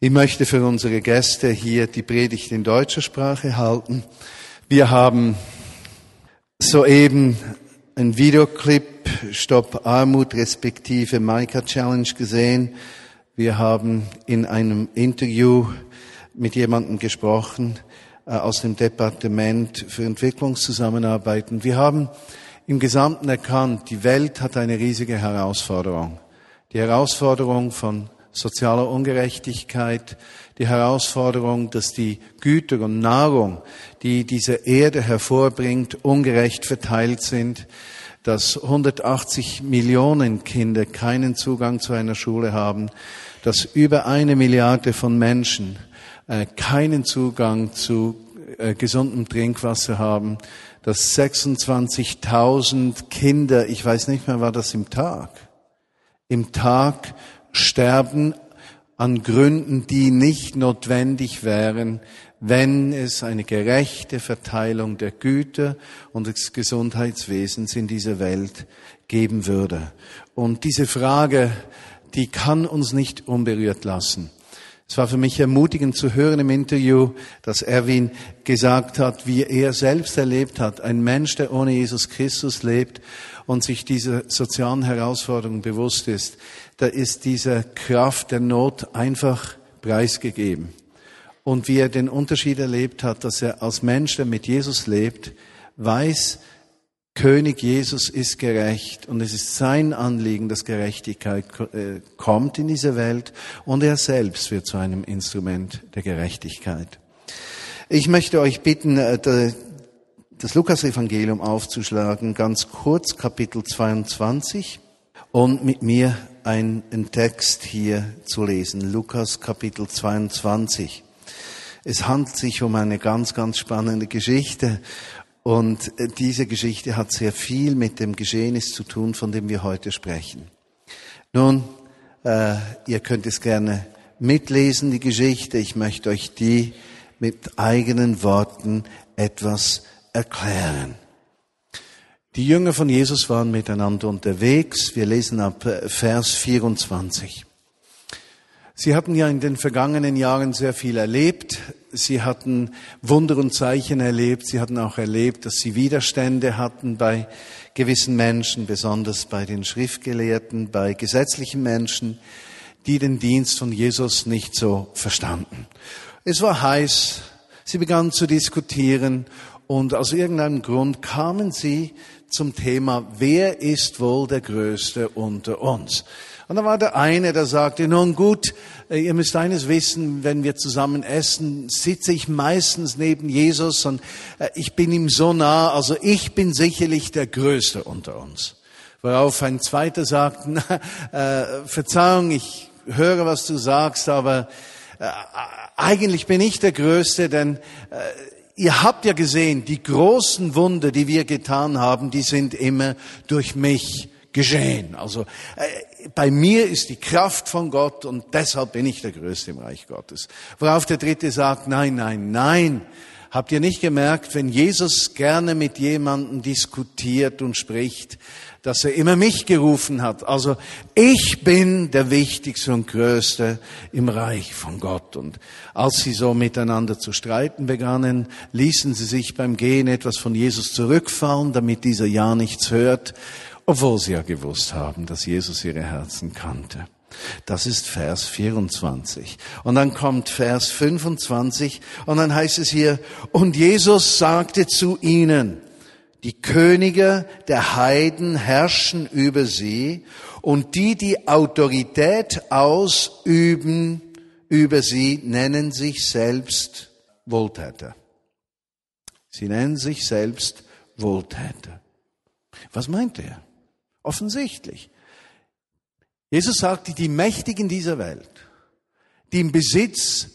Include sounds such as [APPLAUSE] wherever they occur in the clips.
Ich möchte für unsere Gäste hier die Predigt in deutscher Sprache halten. Wir haben soeben ein Videoclip Stopp Armut respektive Maika Challenge gesehen. Wir haben in einem Interview mit jemandem gesprochen äh, aus dem Departement für Entwicklungszusammenarbeit. Und wir haben im Gesamten erkannt, die Welt hat eine riesige Herausforderung. Die Herausforderung von sozialer Ungerechtigkeit, die Herausforderung, dass die Güter und Nahrung, die diese Erde hervorbringt, ungerecht verteilt sind, dass 180 Millionen Kinder keinen Zugang zu einer Schule haben, dass über eine Milliarde von Menschen äh, keinen Zugang zu äh, gesundem Trinkwasser haben, dass 26.000 Kinder, ich weiß nicht mehr, war das im Tag, im Tag sterben an Gründen, die nicht notwendig wären, wenn es eine gerechte Verteilung der Güter und des Gesundheitswesens in dieser Welt geben würde. Und diese Frage, die kann uns nicht unberührt lassen. Es war für mich ermutigend zu hören im Interview, dass Erwin gesagt hat, wie er selbst erlebt hat, ein Mensch, der ohne Jesus Christus lebt und sich dieser sozialen Herausforderung bewusst ist, da ist diese Kraft der Not einfach preisgegeben. Und wie er den Unterschied erlebt hat, dass er als Mensch, der mit Jesus lebt, weiß, König Jesus ist gerecht und es ist sein Anliegen, dass Gerechtigkeit äh, kommt in diese Welt und er selbst wird zu einem Instrument der Gerechtigkeit. Ich möchte euch bitten, äh, das Lukas-Evangelium aufzuschlagen, ganz kurz, Kapitel 22 und mit mir einen Text hier zu lesen. Lukas Kapitel 22. Es handelt sich um eine ganz, ganz spannende Geschichte. Und äh, diese Geschichte hat sehr viel mit dem Geschehnis zu tun, von dem wir heute sprechen. Nun, äh, ihr könnt es gerne mitlesen, die Geschichte. Ich möchte euch die mit eigenen Worten etwas erklären. Die Jünger von Jesus waren miteinander unterwegs. Wir lesen ab äh, Vers 24. Sie hatten ja in den vergangenen Jahren sehr viel erlebt. Sie hatten Wunder und Zeichen erlebt. Sie hatten auch erlebt, dass sie Widerstände hatten bei gewissen Menschen, besonders bei den Schriftgelehrten, bei gesetzlichen Menschen, die den Dienst von Jesus nicht so verstanden. Es war heiß. Sie begannen zu diskutieren und aus irgendeinem Grund kamen sie zum Thema, wer ist wohl der Größte unter uns? Und da war der eine, der sagte, nun gut, äh, ihr müsst eines wissen, wenn wir zusammen essen, sitze ich meistens neben Jesus und äh, ich bin ihm so nah, also ich bin sicherlich der Größte unter uns. Worauf ein zweiter sagt, [LAUGHS] na, äh, Verzeihung, ich höre, was du sagst, aber äh, eigentlich bin ich der Größte, denn äh, ihr habt ja gesehen, die großen Wunder, die wir getan haben, die sind immer durch mich geschehen. Also äh, bei mir ist die Kraft von Gott und deshalb bin ich der Größte im Reich Gottes. Worauf der Dritte sagt, nein, nein, nein. Habt ihr nicht gemerkt, wenn Jesus gerne mit jemandem diskutiert und spricht, dass er immer mich gerufen hat. Also ich bin der Wichtigste und Größte im Reich von Gott. Und als sie so miteinander zu streiten begannen, ließen sie sich beim Gehen etwas von Jesus zurückfallen, damit dieser ja nichts hört, obwohl sie ja gewusst haben, dass Jesus ihre Herzen kannte. Das ist Vers 24. Und dann kommt Vers 25 und dann heißt es hier, und Jesus sagte zu ihnen, die Könige der Heiden herrschen über sie und die, die Autorität ausüben über sie, nennen sich selbst Wohltäter. Sie nennen sich selbst Wohltäter. Was meint er? Offensichtlich. Jesus sagte, die Mächtigen dieser Welt, die im Besitz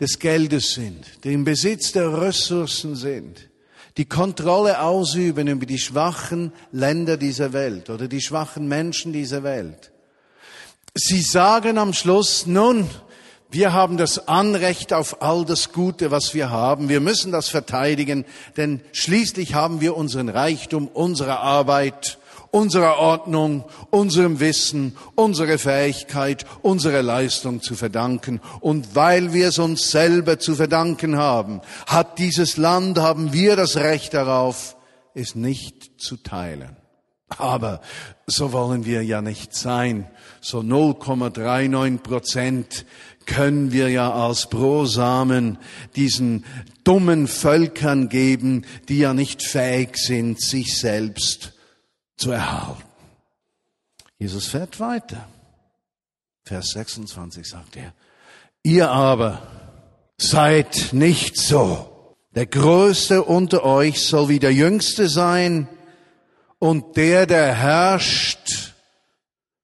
des Geldes sind, die im Besitz der Ressourcen sind, die Kontrolle ausüben über die schwachen Länder dieser Welt oder die schwachen Menschen dieser Welt. Sie sagen am Schluss, nun, wir haben das Anrecht auf all das Gute, was wir haben. Wir müssen das verteidigen, denn schließlich haben wir unseren Reichtum, unsere Arbeit unserer Ordnung, unserem Wissen, unsere Fähigkeit, unsere Leistung zu verdanken. Und weil wir es uns selber zu verdanken haben, hat dieses Land, haben wir das Recht darauf, es nicht zu teilen. Aber so wollen wir ja nicht sein. So 0,39 Prozent können wir ja als Brosamen diesen dummen Völkern geben, die ja nicht fähig sind, sich selbst zu erhalten. Jesus fährt weiter. Vers 26 sagt er, ihr aber seid nicht so. Der Größte unter euch soll wie der Jüngste sein und der, der herrscht,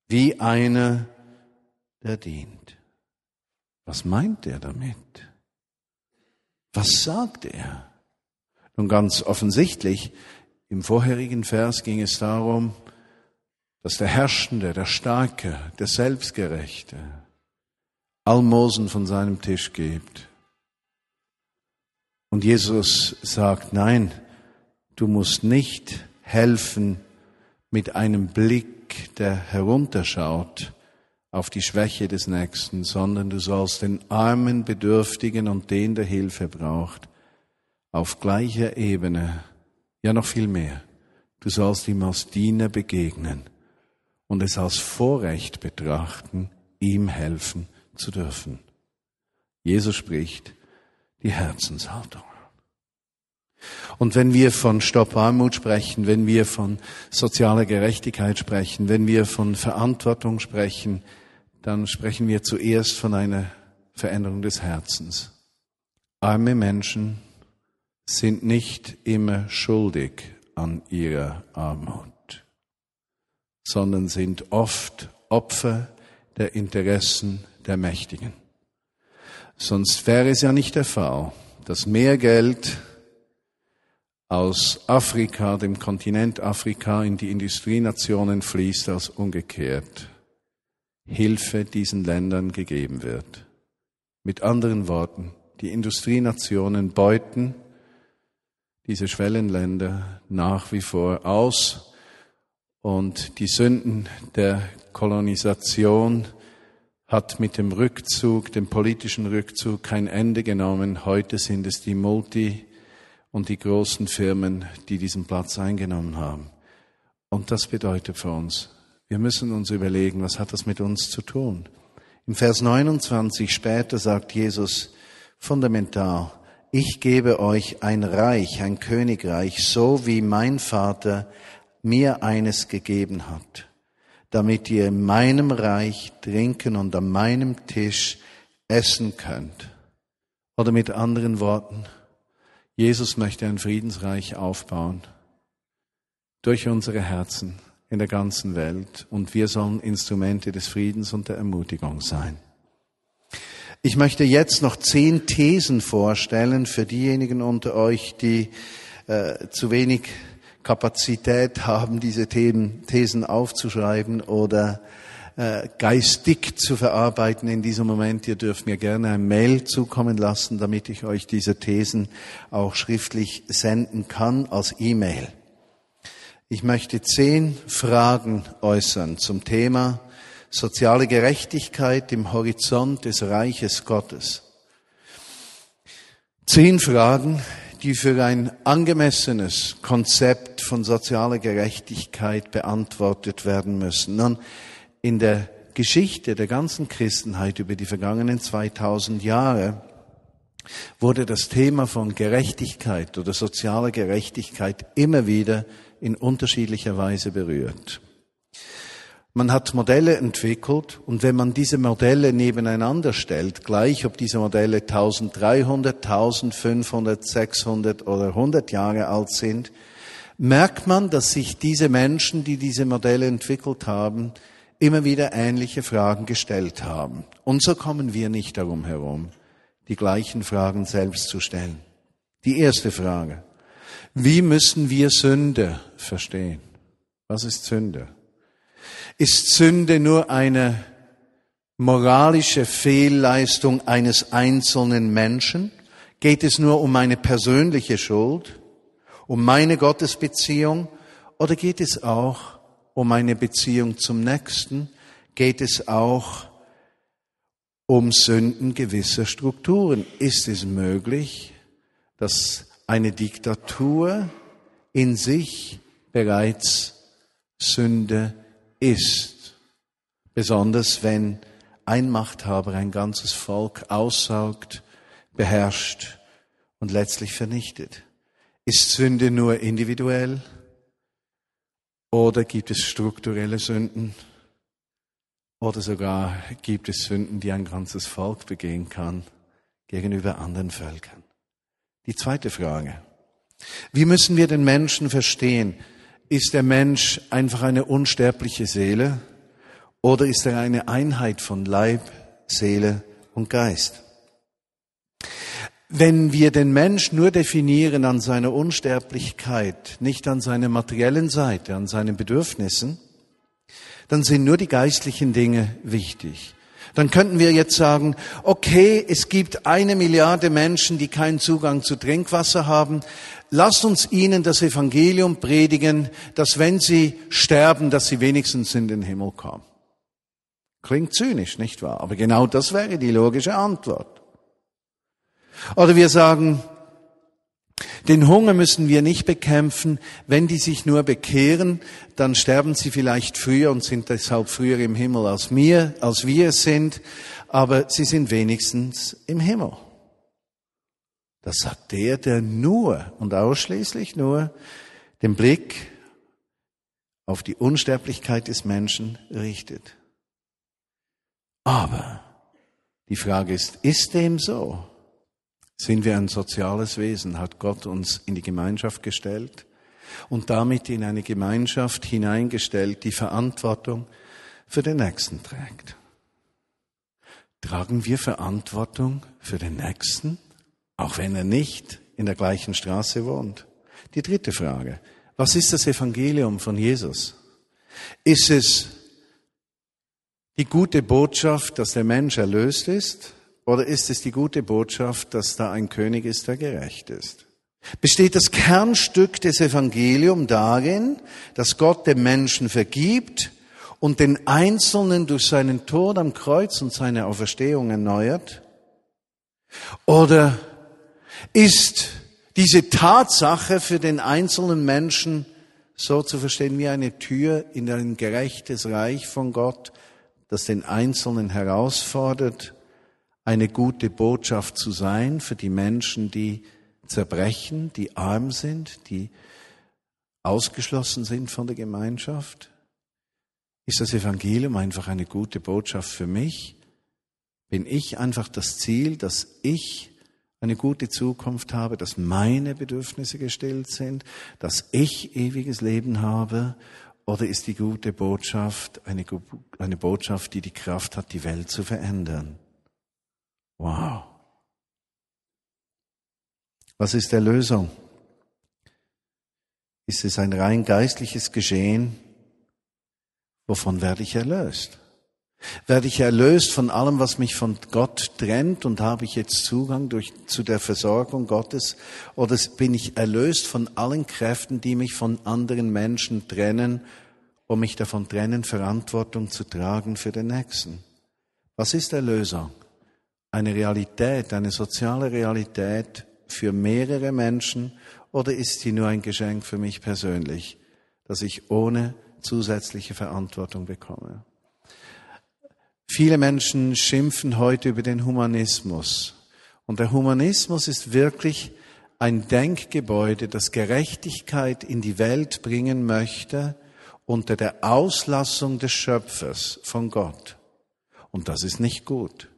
wie einer, der dient. Was meint er damit? Was sagt er? Nun ganz offensichtlich, im vorherigen Vers ging es darum, dass der Herrschende, der Starke, der Selbstgerechte Almosen von seinem Tisch gibt. Und Jesus sagt, nein, du musst nicht helfen mit einem Blick, der herunterschaut auf die Schwäche des Nächsten, sondern du sollst den armen, Bedürftigen und den, der Hilfe braucht, auf gleicher Ebene, ja noch viel mehr, du sollst ihm als Diener begegnen und es als Vorrecht betrachten, ihm helfen zu dürfen. Jesus spricht die Herzenshaltung. Und wenn wir von Stopp Armut sprechen, wenn wir von sozialer Gerechtigkeit sprechen, wenn wir von Verantwortung sprechen, dann sprechen wir zuerst von einer Veränderung des Herzens. Arme Menschen sind nicht immer schuldig an ihrer Armut, sondern sind oft Opfer der Interessen der Mächtigen. Sonst wäre es ja nicht der Fall, dass mehr Geld aus Afrika, dem Kontinent Afrika, in die Industrienationen fließt als umgekehrt. Hilfe diesen Ländern gegeben wird. Mit anderen Worten, die Industrienationen beuten diese Schwellenländer nach wie vor aus und die Sünden der Kolonisation hat mit dem Rückzug, dem politischen Rückzug kein Ende genommen. Heute sind es die Multi- und die großen Firmen, die diesen Platz eingenommen haben. Und das bedeutet für uns, wir müssen uns überlegen, was hat das mit uns zu tun? Im Vers 29 später sagt Jesus fundamental, ich gebe euch ein Reich, ein Königreich, so wie mein Vater mir eines gegeben hat, damit ihr in meinem Reich trinken und an meinem Tisch essen könnt. Oder mit anderen Worten, Jesus möchte ein Friedensreich aufbauen durch unsere Herzen in der ganzen Welt und wir sollen Instrumente des Friedens und der Ermutigung sein. Ich möchte jetzt noch zehn Thesen vorstellen für diejenigen unter euch, die äh, zu wenig Kapazität haben, diese Thesen aufzuschreiben oder äh, geistig zu verarbeiten in diesem Moment. Ihr dürft mir gerne ein Mail zukommen lassen, damit ich euch diese Thesen auch schriftlich senden kann als E-Mail. Ich möchte zehn Fragen äußern zum Thema soziale Gerechtigkeit im Horizont des Reiches Gottes. Zehn Fragen, die für ein angemessenes Konzept von sozialer Gerechtigkeit beantwortet werden müssen. Nun, in der Geschichte der ganzen Christenheit über die vergangenen 2000 Jahre wurde das Thema von Gerechtigkeit oder sozialer Gerechtigkeit immer wieder in unterschiedlicher Weise berührt. Man hat Modelle entwickelt und wenn man diese Modelle nebeneinander stellt, gleich ob diese Modelle 1300, 1500, 600 oder 100 Jahre alt sind, merkt man, dass sich diese Menschen, die diese Modelle entwickelt haben, immer wieder ähnliche Fragen gestellt haben. Und so kommen wir nicht darum herum, die gleichen Fragen selbst zu stellen. Die erste Frage. Wie müssen wir Sünde verstehen? Was ist Sünde? Ist Sünde nur eine moralische Fehlleistung eines einzelnen Menschen? Geht es nur um meine persönliche Schuld, um meine Gottesbeziehung oder geht es auch um eine Beziehung zum Nächsten, geht es auch um Sünden gewisser Strukturen. Ist es möglich, dass eine Diktatur in sich bereits Sünde ist? Besonders wenn ein Machthaber ein ganzes Volk aussaugt, beherrscht und letztlich vernichtet. Ist Sünde nur individuell oder gibt es strukturelle Sünden? Oder sogar gibt es Sünden, die ein ganzes Volk begehen kann gegenüber anderen Völkern. Die zweite Frage. Wie müssen wir den Menschen verstehen? Ist der Mensch einfach eine unsterbliche Seele oder ist er eine Einheit von Leib, Seele und Geist? Wenn wir den Mensch nur definieren an seiner Unsterblichkeit, nicht an seiner materiellen Seite, an seinen Bedürfnissen, dann sind nur die geistlichen Dinge wichtig. Dann könnten wir jetzt sagen, okay, es gibt eine Milliarde Menschen, die keinen Zugang zu Trinkwasser haben. Lasst uns ihnen das Evangelium predigen, dass wenn sie sterben, dass sie wenigstens in den Himmel kommen. Klingt zynisch, nicht wahr? Aber genau das wäre die logische Antwort. Oder wir sagen, den Hunger müssen wir nicht bekämpfen. Wenn die sich nur bekehren, dann sterben sie vielleicht früher und sind deshalb früher im Himmel als wir, als wir es sind. Aber sie sind wenigstens im Himmel. Das sagt der, der nur und ausschließlich nur den Blick auf die Unsterblichkeit des Menschen richtet. Aber die Frage ist, ist dem so? Sind wir ein soziales Wesen? Hat Gott uns in die Gemeinschaft gestellt und damit in eine Gemeinschaft hineingestellt, die Verantwortung für den Nächsten trägt? Tragen wir Verantwortung für den Nächsten, auch wenn er nicht in der gleichen Straße wohnt? Die dritte Frage. Was ist das Evangelium von Jesus? Ist es die gute Botschaft, dass der Mensch erlöst ist? Oder ist es die gute Botschaft, dass da ein König ist, der gerecht ist? Besteht das Kernstück des Evangeliums darin, dass Gott dem Menschen vergibt und den Einzelnen durch seinen Tod am Kreuz und seine Auferstehung erneuert? Oder ist diese Tatsache für den einzelnen Menschen so zu verstehen wie eine Tür in ein gerechtes Reich von Gott, das den Einzelnen herausfordert eine gute Botschaft zu sein für die Menschen, die zerbrechen, die arm sind, die ausgeschlossen sind von der Gemeinschaft? Ist das Evangelium einfach eine gute Botschaft für mich? Bin ich einfach das Ziel, dass ich eine gute Zukunft habe, dass meine Bedürfnisse gestillt sind, dass ich ewiges Leben habe? Oder ist die gute Botschaft eine, eine Botschaft, die die Kraft hat, die Welt zu verändern? Wow. Was ist der Lösung? Ist es ein rein geistliches Geschehen? Wovon werde ich erlöst? Werde ich erlöst von allem, was mich von Gott trennt und habe ich jetzt Zugang durch, zu der Versorgung Gottes? Oder bin ich erlöst von allen Kräften, die mich von anderen Menschen trennen, um mich davon trennen, Verantwortung zu tragen für den Nächsten? Was ist Erlösung? eine Realität, eine soziale Realität für mehrere Menschen oder ist sie nur ein Geschenk für mich persönlich, dass ich ohne zusätzliche Verantwortung bekomme? Viele Menschen schimpfen heute über den Humanismus. Und der Humanismus ist wirklich ein Denkgebäude, das Gerechtigkeit in die Welt bringen möchte unter der Auslassung des Schöpfers von Gott. Und das ist nicht gut.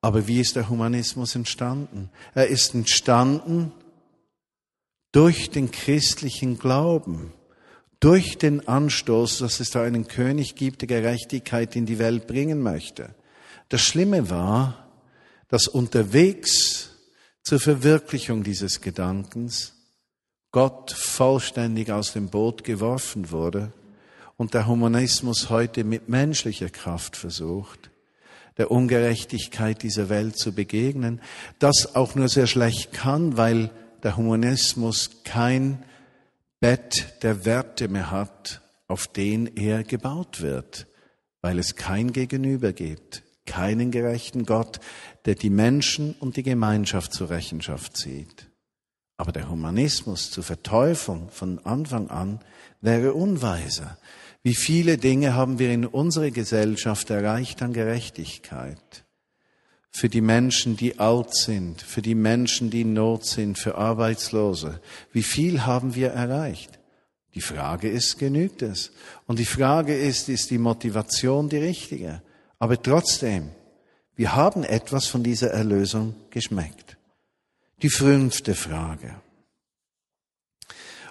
Aber wie ist der Humanismus entstanden? Er ist entstanden durch den christlichen Glauben, durch den Anstoß, dass es da einen König gibt, der Gerechtigkeit in die Welt bringen möchte. Das Schlimme war, dass unterwegs zur Verwirklichung dieses Gedankens Gott vollständig aus dem Boot geworfen wurde und der Humanismus heute mit menschlicher Kraft versucht, der Ungerechtigkeit dieser Welt zu begegnen, das auch nur sehr schlecht kann, weil der Humanismus kein Bett der Werte mehr hat, auf den er gebaut wird, weil es kein Gegenüber gibt, keinen gerechten Gott, der die Menschen und die Gemeinschaft zur Rechenschaft zieht. Aber der Humanismus zur Verteufung von Anfang an wäre unweiser. Wie viele Dinge haben wir in unserer Gesellschaft erreicht an Gerechtigkeit? Für die Menschen, die alt sind, für die Menschen, die in Not sind, für Arbeitslose. Wie viel haben wir erreicht? Die Frage ist, genügt es? Und die Frage ist, ist die Motivation die richtige? Aber trotzdem, wir haben etwas von dieser Erlösung geschmeckt. Die fünfte Frage.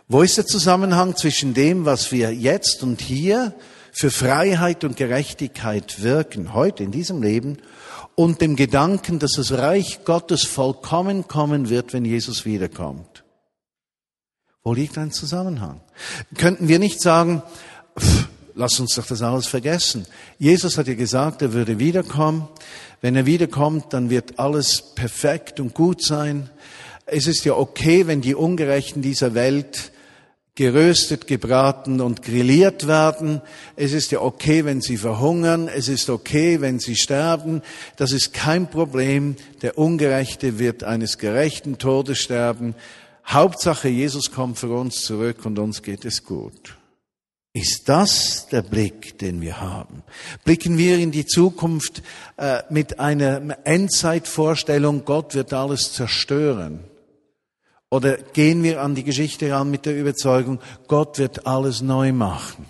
Wo ist der Zusammenhang zwischen dem, was wir jetzt und hier für Freiheit und Gerechtigkeit wirken, heute in diesem Leben, und dem Gedanken, dass das Reich Gottes vollkommen kommen wird, wenn Jesus wiederkommt? Wo liegt ein Zusammenhang? Könnten wir nicht sagen, pff, lass uns doch das alles vergessen. Jesus hat ja gesagt, er würde wiederkommen. Wenn er wiederkommt, dann wird alles perfekt und gut sein. Es ist ja okay, wenn die Ungerechten dieser Welt geröstet, gebraten und grilliert werden. Es ist ja okay, wenn sie verhungern. Es ist okay, wenn sie sterben. Das ist kein Problem. Der Ungerechte wird eines gerechten Todes sterben. Hauptsache, Jesus kommt für uns zurück und uns geht es gut. Ist das der Blick, den wir haben? Blicken wir in die Zukunft äh, mit einer Endzeitvorstellung, Gott wird alles zerstören? Oder gehen wir an die Geschichte ran mit der Überzeugung, Gott wird alles neu machen?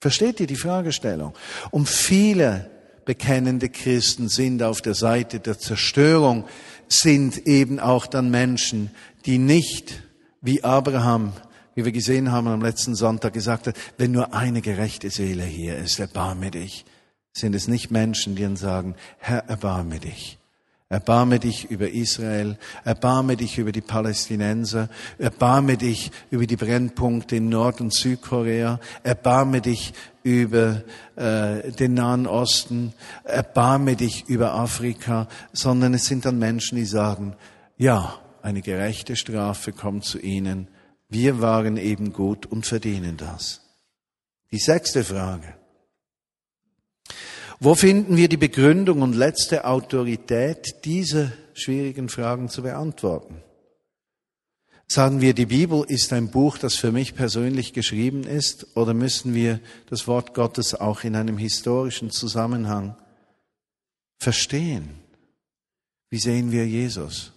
Versteht ihr die Fragestellung? Und viele bekennende Christen sind auf der Seite der Zerstörung, sind eben auch dann Menschen, die nicht wie Abraham wie wir gesehen haben am letzten Sonntag, gesagt hat, wenn nur eine gerechte Seele hier ist, erbarme dich, sind es nicht Menschen, die dann sagen, Herr, erbarme dich. Erbarme dich über Israel, erbarme dich über die Palästinenser, erbarme dich über die Brennpunkte in Nord- und Südkorea, erbarme dich über äh, den Nahen Osten, erbarme dich über Afrika, sondern es sind dann Menschen, die sagen, ja, eine gerechte Strafe kommt zu ihnen, wir waren eben gut und verdienen das. Die sechste Frage. Wo finden wir die Begründung und letzte Autorität, diese schwierigen Fragen zu beantworten? Sagen wir, die Bibel ist ein Buch, das für mich persönlich geschrieben ist, oder müssen wir das Wort Gottes auch in einem historischen Zusammenhang verstehen? Wie sehen wir Jesus?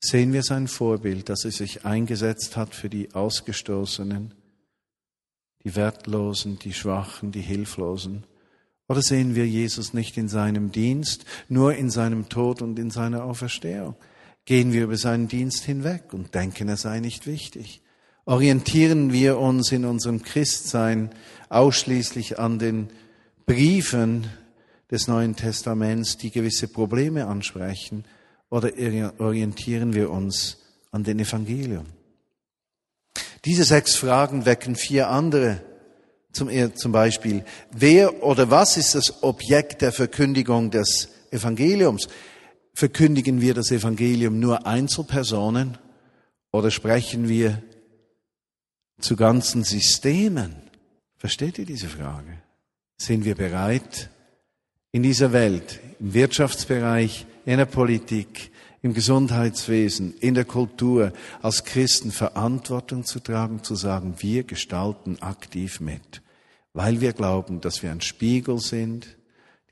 Sehen wir sein Vorbild, dass er sich eingesetzt hat für die Ausgestoßenen, die Wertlosen, die Schwachen, die Hilflosen? Oder sehen wir Jesus nicht in seinem Dienst, nur in seinem Tod und in seiner Auferstehung? Gehen wir über seinen Dienst hinweg und denken, er sei nicht wichtig? Orientieren wir uns in unserem Christsein ausschließlich an den Briefen des Neuen Testaments, die gewisse Probleme ansprechen? oder orientieren wir uns an den Evangelium? Diese sechs Fragen wecken vier andere. Zum, zum Beispiel, wer oder was ist das Objekt der Verkündigung des Evangeliums? Verkündigen wir das Evangelium nur Einzelpersonen oder sprechen wir zu ganzen Systemen? Versteht ihr diese Frage? Sind wir bereit, in dieser Welt, im Wirtschaftsbereich, in der Politik, im Gesundheitswesen, in der Kultur als Christen Verantwortung zu tragen, zu sagen, wir gestalten aktiv mit, weil wir glauben, dass wir ein Spiegel sind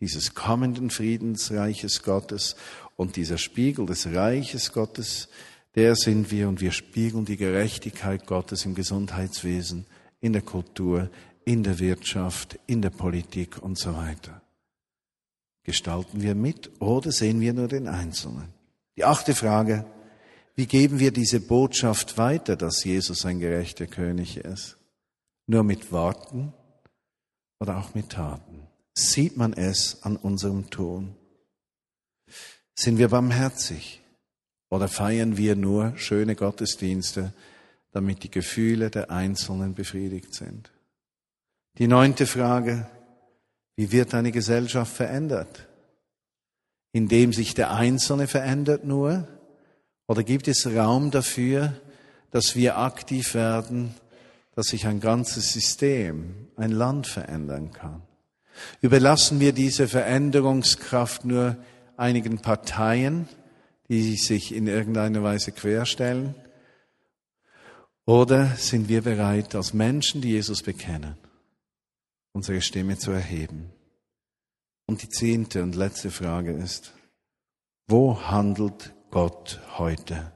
dieses kommenden Friedensreiches Gottes und dieser Spiegel des Reiches Gottes, der sind wir und wir spiegeln die Gerechtigkeit Gottes im Gesundheitswesen, in der Kultur, in der Wirtschaft, in der Politik und so weiter. Gestalten wir mit oder sehen wir nur den Einzelnen? Die achte Frage, wie geben wir diese Botschaft weiter, dass Jesus ein gerechter König ist? Nur mit Worten oder auch mit Taten? Sieht man es an unserem Tun? Sind wir barmherzig oder feiern wir nur schöne Gottesdienste, damit die Gefühle der Einzelnen befriedigt sind? Die neunte Frage, wie wird eine Gesellschaft verändert? Indem sich der Einzelne verändert nur? Oder gibt es Raum dafür, dass wir aktiv werden, dass sich ein ganzes System, ein Land verändern kann? Überlassen wir diese Veränderungskraft nur einigen Parteien, die sich in irgendeiner Weise querstellen? Oder sind wir bereit, als Menschen, die Jesus bekennen, unsere Stimme zu erheben? Und die zehnte und letzte Frage ist, wo handelt Gott heute?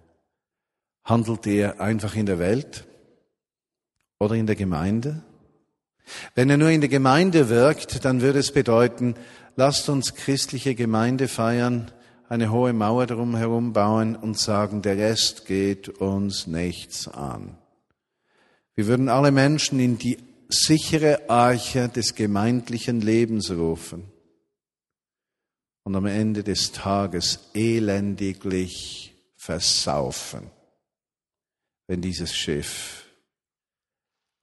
Handelt er einfach in der Welt oder in der Gemeinde? Wenn er nur in der Gemeinde wirkt, dann würde es bedeuten, lasst uns christliche Gemeinde feiern, eine hohe Mauer darum herum bauen und sagen, der Rest geht uns nichts an. Wir würden alle Menschen in die sichere Arche des gemeindlichen Lebens rufen und am Ende des Tages elendiglich versaufen, wenn dieses Schiff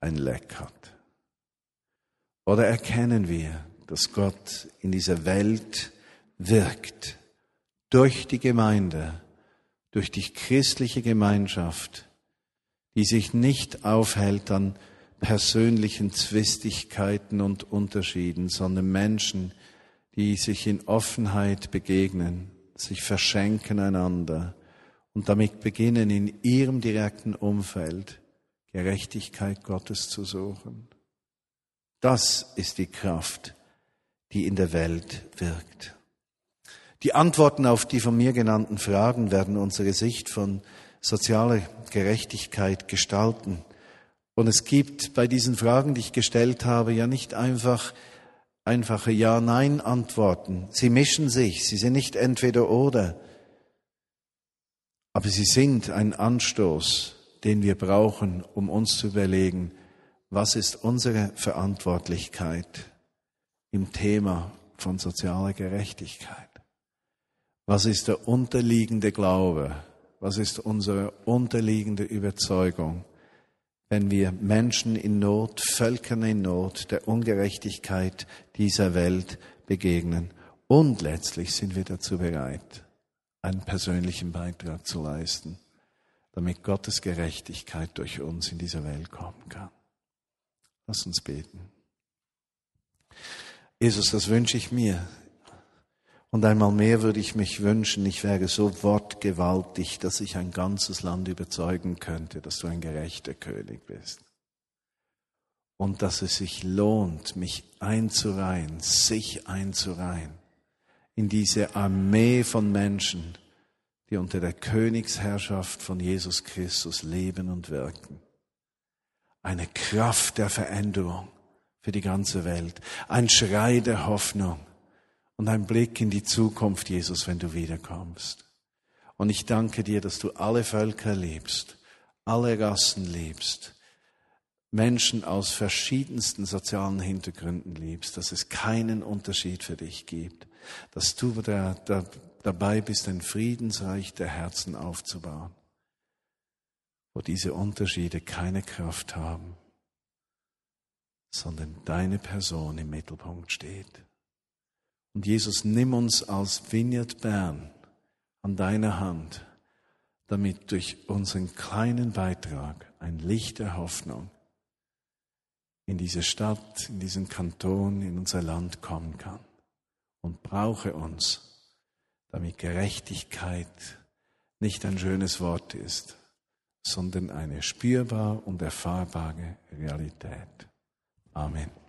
ein Leck hat. Oder erkennen wir, dass Gott in dieser Welt wirkt, durch die Gemeinde, durch die christliche Gemeinschaft, die sich nicht aufhält an persönlichen Zwistigkeiten und Unterschieden, sondern Menschen, die sich in Offenheit begegnen, sich verschenken einander und damit beginnen, in ihrem direkten Umfeld Gerechtigkeit Gottes zu suchen. Das ist die Kraft, die in der Welt wirkt. Die Antworten auf die von mir genannten Fragen werden unsere Sicht von sozialer Gerechtigkeit gestalten. Und es gibt bei diesen Fragen, die ich gestellt habe, ja nicht einfach einfache Ja-Nein-Antworten. Sie mischen sich, sie sind nicht entweder oder, aber sie sind ein Anstoß, den wir brauchen, um uns zu überlegen, was ist unsere Verantwortlichkeit im Thema von sozialer Gerechtigkeit? Was ist der unterliegende Glaube? Was ist unsere unterliegende Überzeugung, wenn wir Menschen in Not, Völkern in Not, der Ungerechtigkeit dieser Welt begegnen? Und letztlich sind wir dazu bereit, einen persönlichen Beitrag zu leisten, damit Gottes Gerechtigkeit durch uns in dieser Welt kommen kann. Lass uns beten. Jesus, das wünsche ich mir. Und einmal mehr würde ich mich wünschen, ich wäre so wortgewaltig, dass ich ein ganzes Land überzeugen könnte, dass du ein gerechter König bist. Und dass es sich lohnt, mich einzureihen, sich einzureihen in diese Armee von Menschen, die unter der Königsherrschaft von Jesus Christus leben und wirken eine Kraft der Veränderung für die ganze Welt, ein Schrei der Hoffnung und ein Blick in die Zukunft, Jesus, wenn du wiederkommst. Und ich danke dir, dass du alle Völker liebst, alle Rassen liebst, Menschen aus verschiedensten sozialen Hintergründen liebst, dass es keinen Unterschied für dich gibt, dass du da, da, dabei bist, ein Friedensreich der Herzen aufzubauen wo diese Unterschiede keine Kraft haben, sondern deine Person im Mittelpunkt steht. Und Jesus, nimm uns als Vineyard Bern an deiner Hand, damit durch unseren kleinen Beitrag ein Licht der Hoffnung in diese Stadt, in diesen Kanton, in unser Land kommen kann. Und brauche uns, damit Gerechtigkeit nicht ein schönes Wort ist, sondern eine spürbar und erfahrbare Realität. Amen.